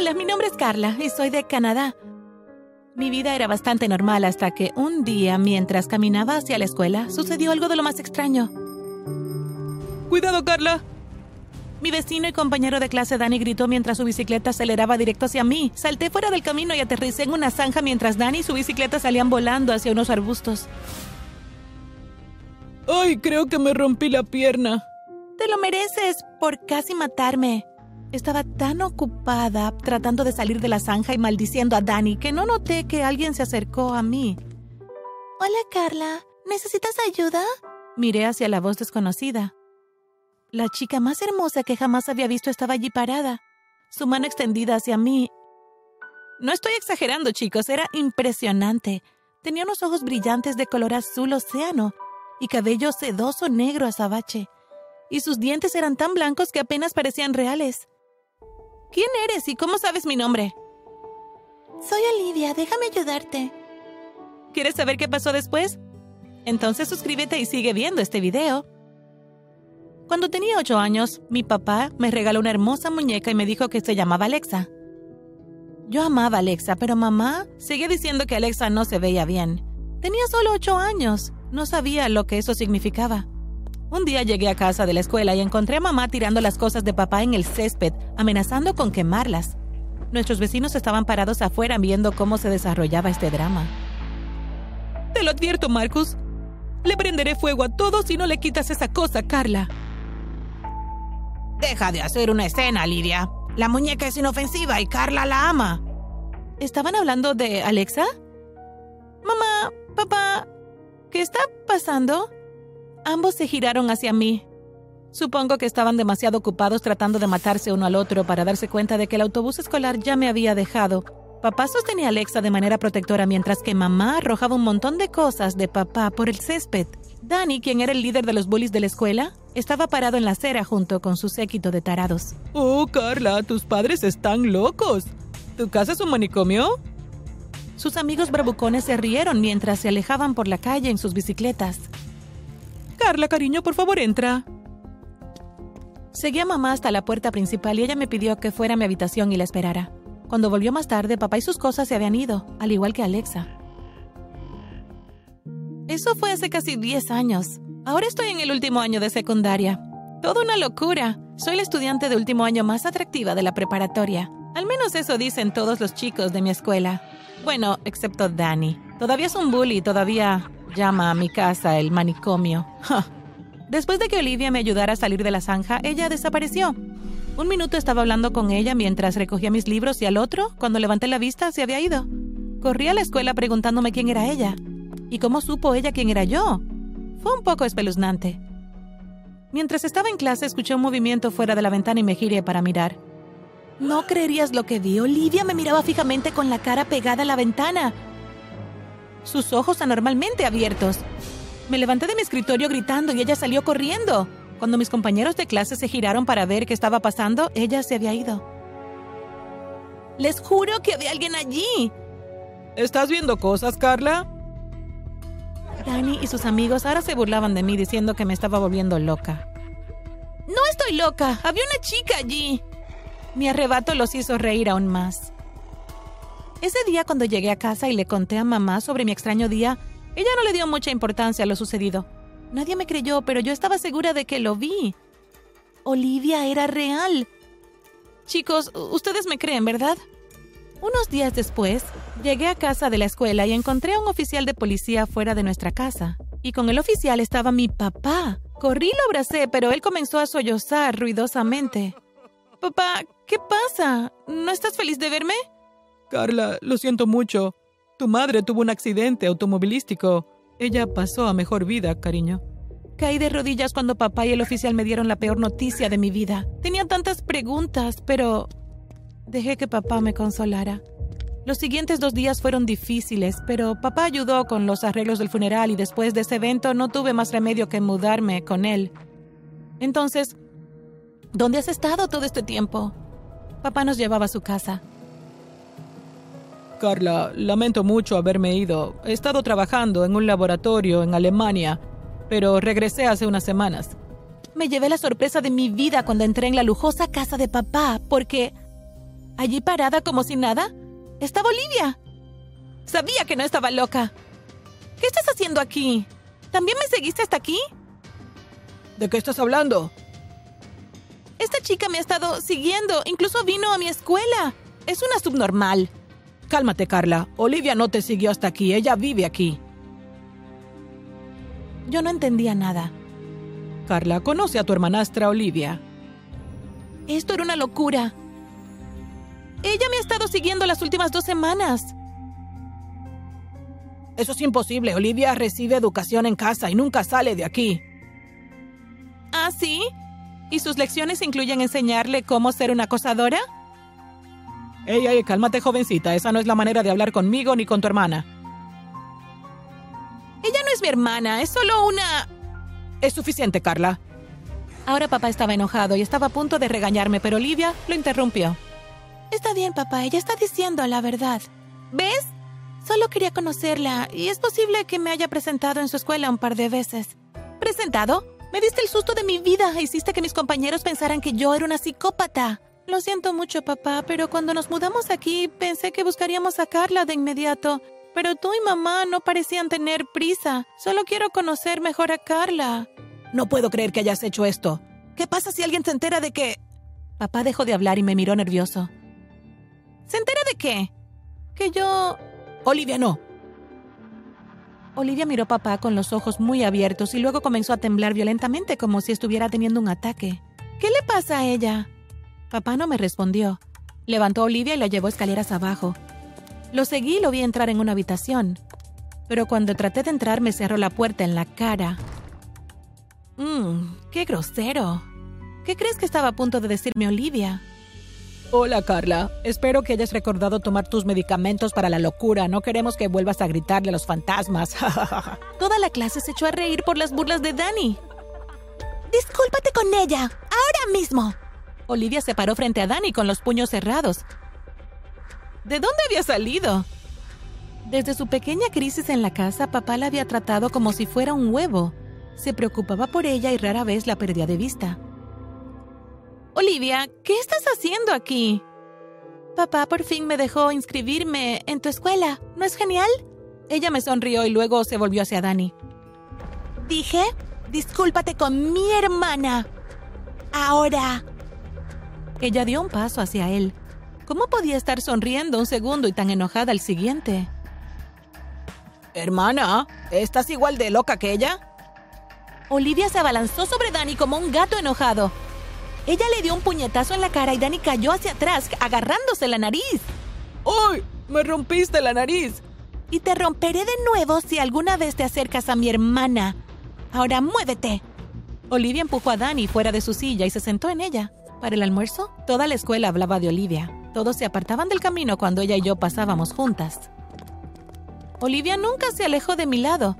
Hola, mi nombre es Carla y soy de Canadá. Mi vida era bastante normal hasta que un día, mientras caminaba hacia la escuela, sucedió algo de lo más extraño. ¡Cuidado, Carla! Mi vecino y compañero de clase Danny gritó mientras su bicicleta aceleraba directo hacia mí. Salté fuera del camino y aterricé en una zanja mientras Danny y su bicicleta salían volando hacia unos arbustos. ¡Ay, creo que me rompí la pierna! Te lo mereces por casi matarme. Estaba tan ocupada tratando de salir de la zanja y maldiciendo a Danny que no noté que alguien se acercó a mí. Hola, Carla. ¿Necesitas ayuda? Miré hacia la voz desconocida. La chica más hermosa que jamás había visto estaba allí parada, su mano extendida hacia mí. No estoy exagerando, chicos, era impresionante. Tenía unos ojos brillantes de color azul océano y cabello sedoso negro azabache. Y sus dientes eran tan blancos que apenas parecían reales. ¿Quién eres y cómo sabes mi nombre? Soy Olivia, déjame ayudarte. ¿Quieres saber qué pasó después? Entonces suscríbete y sigue viendo este video. Cuando tenía ocho años, mi papá me regaló una hermosa muñeca y me dijo que se llamaba Alexa. Yo amaba a Alexa, pero mamá seguía diciendo que Alexa no se veía bien. Tenía solo ocho años, no sabía lo que eso significaba. Un día llegué a casa de la escuela y encontré a mamá tirando las cosas de papá en el césped, amenazando con quemarlas. Nuestros vecinos estaban parados afuera viendo cómo se desarrollaba este drama. Te lo advierto, Marcus. Le prenderé fuego a todos si no le quitas esa cosa, Carla. Deja de hacer una escena, Lidia. La muñeca es inofensiva y Carla la ama. ¿Estaban hablando de Alexa? Mamá, papá, ¿qué está pasando? Ambos se giraron hacia mí. Supongo que estaban demasiado ocupados tratando de matarse uno al otro para darse cuenta de que el autobús escolar ya me había dejado. Papá sostenía a Alexa de manera protectora mientras que mamá arrojaba un montón de cosas de papá por el césped. Danny, quien era el líder de los bullies de la escuela, estaba parado en la acera junto con su séquito de tarados. Oh, Carla, tus padres están locos. ¿Tu casa es un manicomio? Sus amigos bravucones se rieron mientras se alejaban por la calle en sus bicicletas. Carla, cariño, por favor, entra. Seguí a mamá hasta la puerta principal y ella me pidió que fuera a mi habitación y la esperara. Cuando volvió más tarde, papá y sus cosas se habían ido, al igual que Alexa. Eso fue hace casi 10 años. Ahora estoy en el último año de secundaria. Todo una locura. Soy la estudiante de último año más atractiva de la preparatoria. Al menos eso dicen todos los chicos de mi escuela. Bueno, excepto Danny. Todavía es un bully, todavía llama a mi casa el manicomio. Después de que Olivia me ayudara a salir de la zanja, ella desapareció. Un minuto estaba hablando con ella mientras recogía mis libros y al otro, cuando levanté la vista, se había ido. Corrí a la escuela preguntándome quién era ella. ¿Y cómo supo ella quién era yo? Fue un poco espeluznante. Mientras estaba en clase, escuché un movimiento fuera de la ventana y me giré para mirar. No creerías lo que vi. Olivia me miraba fijamente con la cara pegada a la ventana. Sus ojos anormalmente abiertos. Me levanté de mi escritorio gritando y ella salió corriendo. Cuando mis compañeros de clase se giraron para ver qué estaba pasando, ella se había ido. Les juro que había alguien allí. ¿Estás viendo cosas, Carla? Danny y sus amigos ahora se burlaban de mí diciendo que me estaba volviendo loca. No estoy loca, había una chica allí. Mi arrebato los hizo reír aún más. Ese día cuando llegué a casa y le conté a mamá sobre mi extraño día, ella no le dio mucha importancia a lo sucedido. Nadie me creyó, pero yo estaba segura de que lo vi. Olivia era real. Chicos, ustedes me creen, ¿verdad? Unos días después, llegué a casa de la escuela y encontré a un oficial de policía fuera de nuestra casa. Y con el oficial estaba mi papá. Corrí y lo abracé, pero él comenzó a sollozar ruidosamente. Papá, ¿qué pasa? ¿No estás feliz de verme? Carla, lo siento mucho. Tu madre tuvo un accidente automovilístico. Ella pasó a mejor vida, cariño. Caí de rodillas cuando papá y el oficial me dieron la peor noticia de mi vida. Tenía tantas preguntas, pero Dejé que papá me consolara. Los siguientes dos días fueron difíciles, pero papá ayudó con los arreglos del funeral y después de ese evento no tuve más remedio que mudarme con él. Entonces, ¿dónde has estado todo este tiempo? Papá nos llevaba a su casa. Carla, lamento mucho haberme ido. He estado trabajando en un laboratorio en Alemania, pero regresé hace unas semanas. Me llevé la sorpresa de mi vida cuando entré en la lujosa casa de papá, porque Allí parada como si nada, estaba Olivia. Sabía que no estaba loca. ¿Qué estás haciendo aquí? ¿También me seguiste hasta aquí? ¿De qué estás hablando? Esta chica me ha estado siguiendo, incluso vino a mi escuela. Es una subnormal. Cálmate, Carla. Olivia no te siguió hasta aquí, ella vive aquí. Yo no entendía nada. Carla, conoce a tu hermanastra Olivia. Esto era una locura. Ella me ha estado siguiendo las últimas dos semanas. Eso es imposible. Olivia recibe educación en casa y nunca sale de aquí. ¿Ah, sí? ¿Y sus lecciones incluyen enseñarle cómo ser una acosadora? Ey, ey, cálmate, jovencita. Esa no es la manera de hablar conmigo ni con tu hermana. Ella no es mi hermana, es solo una... Es suficiente, Carla. Ahora papá estaba enojado y estaba a punto de regañarme, pero Olivia lo interrumpió. Está bien, papá, ella está diciendo la verdad. ¿Ves? Solo quería conocerla y es posible que me haya presentado en su escuela un par de veces. ¿Presentado? Me diste el susto de mi vida. Hiciste que mis compañeros pensaran que yo era una psicópata. Lo siento mucho, papá, pero cuando nos mudamos aquí pensé que buscaríamos sacarla de inmediato. Pero tú y mamá no parecían tener prisa. Solo quiero conocer mejor a Carla. No puedo creer que hayas hecho esto. ¿Qué pasa si alguien se entera de que... Papá dejó de hablar y me miró nervioso. ¿Se entera de qué? Que yo... Olivia, no. Olivia miró a papá con los ojos muy abiertos y luego comenzó a temblar violentamente como si estuviera teniendo un ataque. ¿Qué le pasa a ella? Papá no me respondió. Levantó a Olivia y la llevó escaleras abajo. Lo seguí y lo vi entrar en una habitación. Pero cuando traté de entrar me cerró la puerta en la cara. Mmm, qué grosero. ¿Qué crees que estaba a punto de decirme Olivia? Hola, Carla. Espero que hayas recordado tomar tus medicamentos para la locura. No queremos que vuelvas a gritarle a los fantasmas. Toda la clase se echó a reír por las burlas de Dani. Discúlpate con ella, ahora mismo. Olivia se paró frente a Dani con los puños cerrados. ¿De dónde había salido? Desde su pequeña crisis en la casa, papá la había tratado como si fuera un huevo. Se preocupaba por ella y rara vez la perdía de vista. Olivia, ¿qué estás haciendo aquí? Papá por fin me dejó inscribirme en tu escuela. ¿No es genial? Ella me sonrió y luego se volvió hacia Dani. Dije, discúlpate con mi hermana. Ahora. Ella dio un paso hacia él. ¿Cómo podía estar sonriendo un segundo y tan enojada al siguiente? Hermana, ¿estás igual de loca que ella? Olivia se abalanzó sobre Dani como un gato enojado. Ella le dio un puñetazo en la cara y Dani cayó hacia atrás, agarrándose la nariz. ¡Ay! ¡Me rompiste la nariz! Y te romperé de nuevo si alguna vez te acercas a mi hermana. Ahora muévete. Olivia empujó a Dani fuera de su silla y se sentó en ella. Para el almuerzo, toda la escuela hablaba de Olivia. Todos se apartaban del camino cuando ella y yo pasábamos juntas. Olivia nunca se alejó de mi lado.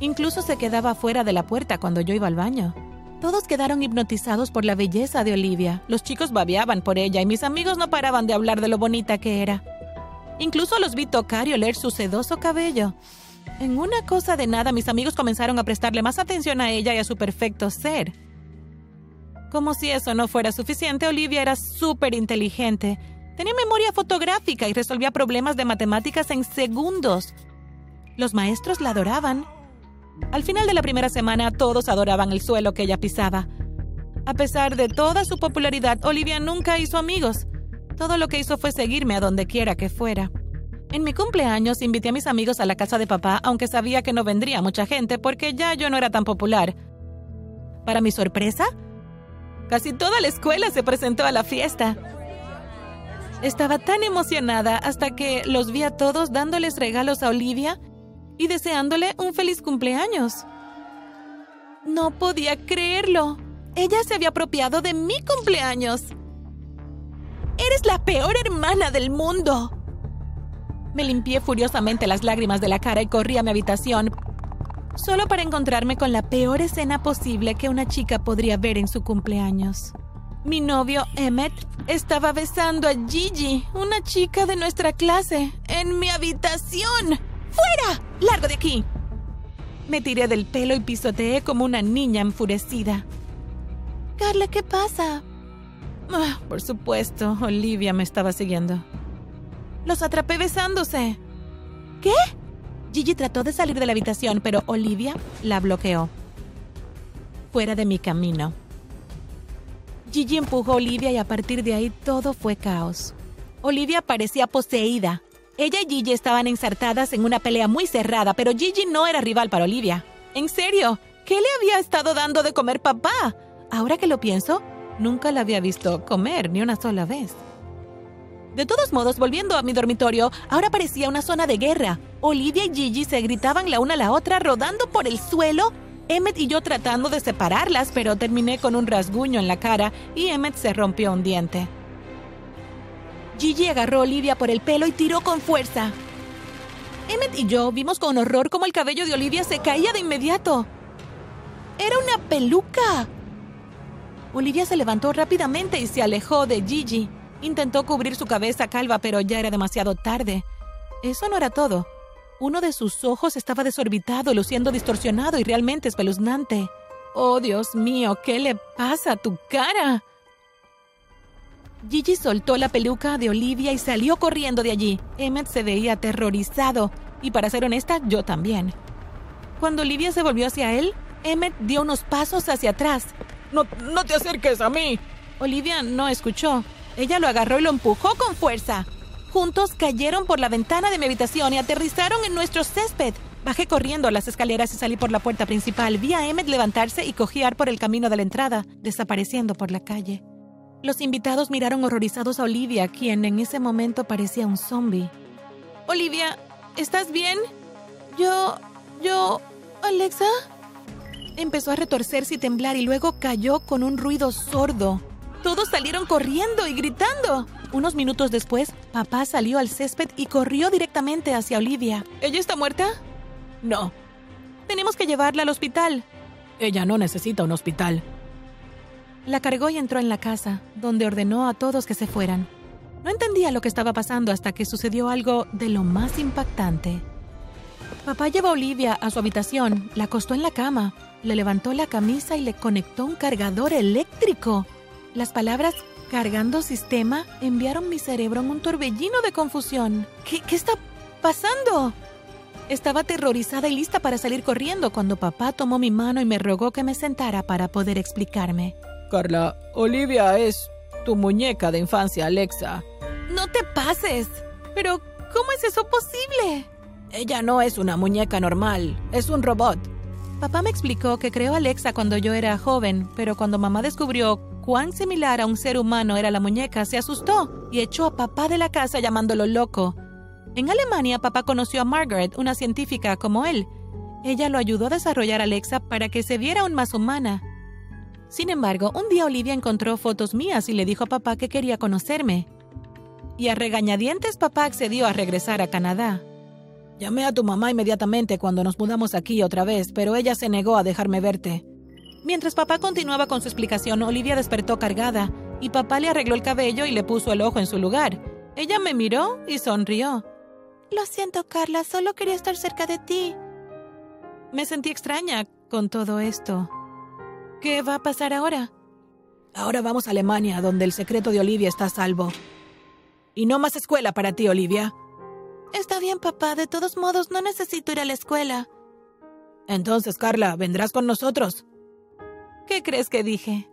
Incluso se quedaba fuera de la puerta cuando yo iba al baño. Todos quedaron hipnotizados por la belleza de Olivia. Los chicos babeaban por ella y mis amigos no paraban de hablar de lo bonita que era. Incluso los vi tocar y oler su sedoso cabello. En una cosa de nada, mis amigos comenzaron a prestarle más atención a ella y a su perfecto ser. Como si eso no fuera suficiente, Olivia era súper inteligente. Tenía memoria fotográfica y resolvía problemas de matemáticas en segundos. Los maestros la adoraban al final de la primera semana todos adoraban el suelo que ella pisaba. A pesar de toda su popularidad, Olivia nunca hizo amigos. Todo lo que hizo fue seguirme a donde quiera que fuera. En mi cumpleaños invité a mis amigos a la casa de papá, aunque sabía que no vendría mucha gente porque ya yo no era tan popular. Para mi sorpresa, casi toda la escuela se presentó a la fiesta. Estaba tan emocionada hasta que los vi a todos dándoles regalos a Olivia y deseándole un feliz cumpleaños. No podía creerlo. Ella se había apropiado de mi cumpleaños. Eres la peor hermana del mundo. Me limpié furiosamente las lágrimas de la cara y corrí a mi habitación, solo para encontrarme con la peor escena posible que una chica podría ver en su cumpleaños. Mi novio, Emmet, estaba besando a Gigi, una chica de nuestra clase, en mi habitación. ¡Fuera! ¡Largo de aquí! Me tiré del pelo y pisoteé como una niña enfurecida. Carla, ¿qué pasa? Ah, por supuesto, Olivia me estaba siguiendo. Los atrapé besándose. ¿Qué? Gigi trató de salir de la habitación, pero Olivia la bloqueó. Fuera de mi camino. Gigi empujó a Olivia y a partir de ahí todo fue caos. Olivia parecía poseída. Ella y Gigi estaban ensartadas en una pelea muy cerrada, pero Gigi no era rival para Olivia. En serio, ¿qué le había estado dando de comer papá? Ahora que lo pienso, nunca la había visto comer ni una sola vez. De todos modos, volviendo a mi dormitorio, ahora parecía una zona de guerra. Olivia y Gigi se gritaban la una a la otra, rodando por el suelo. Emmet y yo tratando de separarlas, pero terminé con un rasguño en la cara y Emmet se rompió un diente. Gigi agarró a Olivia por el pelo y tiró con fuerza. Emmet y yo vimos con horror cómo el cabello de Olivia se caía de inmediato. ¡Era una peluca! Olivia se levantó rápidamente y se alejó de Gigi. Intentó cubrir su cabeza calva, pero ya era demasiado tarde. Eso no era todo. Uno de sus ojos estaba desorbitado, luciendo distorsionado y realmente espeluznante. ¡Oh, Dios mío! ¿Qué le pasa a tu cara? Gigi soltó la peluca de Olivia y salió corriendo de allí. Emmet se veía aterrorizado, y para ser honesta, yo también. Cuando Olivia se volvió hacia él, Emmet dio unos pasos hacia atrás. No, no te acerques a mí. Olivia no escuchó. Ella lo agarró y lo empujó con fuerza. Juntos cayeron por la ventana de mi habitación y aterrizaron en nuestro césped. Bajé corriendo las escaleras y salí por la puerta principal. Vi a Emmet levantarse y cojear por el camino de la entrada, desapareciendo por la calle. Los invitados miraron horrorizados a Olivia, quien en ese momento parecía un zombie. Olivia, ¿estás bien? Yo... yo... Alexa. Empezó a retorcerse y temblar y luego cayó con un ruido sordo. Todos salieron corriendo y gritando. Unos minutos después, papá salió al césped y corrió directamente hacia Olivia. ¿Ella está muerta? No. Tenemos que llevarla al hospital. Ella no necesita un hospital. La cargó y entró en la casa, donde ordenó a todos que se fueran. No entendía lo que estaba pasando hasta que sucedió algo de lo más impactante. Papá llevó a Olivia a su habitación, la acostó en la cama, le levantó la camisa y le conectó un cargador eléctrico. Las palabras cargando sistema enviaron mi cerebro en un torbellino de confusión. ¿Qué, qué está pasando? Estaba aterrorizada y lista para salir corriendo cuando papá tomó mi mano y me rogó que me sentara para poder explicarme. Carla, Olivia es tu muñeca de infancia, Alexa. No te pases. Pero, ¿cómo es eso posible? Ella no es una muñeca normal, es un robot. Papá me explicó que creó a Alexa cuando yo era joven, pero cuando mamá descubrió cuán similar a un ser humano era la muñeca, se asustó y echó a papá de la casa llamándolo loco. En Alemania, papá conoció a Margaret, una científica como él. Ella lo ayudó a desarrollar Alexa para que se viera aún más humana. Sin embargo, un día Olivia encontró fotos mías y le dijo a papá que quería conocerme. Y a regañadientes papá accedió a regresar a Canadá. Llamé a tu mamá inmediatamente cuando nos mudamos aquí otra vez, pero ella se negó a dejarme verte. Mientras papá continuaba con su explicación, Olivia despertó cargada y papá le arregló el cabello y le puso el ojo en su lugar. Ella me miró y sonrió. Lo siento, Carla, solo quería estar cerca de ti. Me sentí extraña con todo esto. ¿Qué va a pasar ahora? Ahora vamos a Alemania, donde el secreto de Olivia está a salvo. Y no más escuela para ti, Olivia. Está bien, papá. De todos modos, no necesito ir a la escuela. Entonces, Carla, ¿vendrás con nosotros? ¿Qué crees que dije?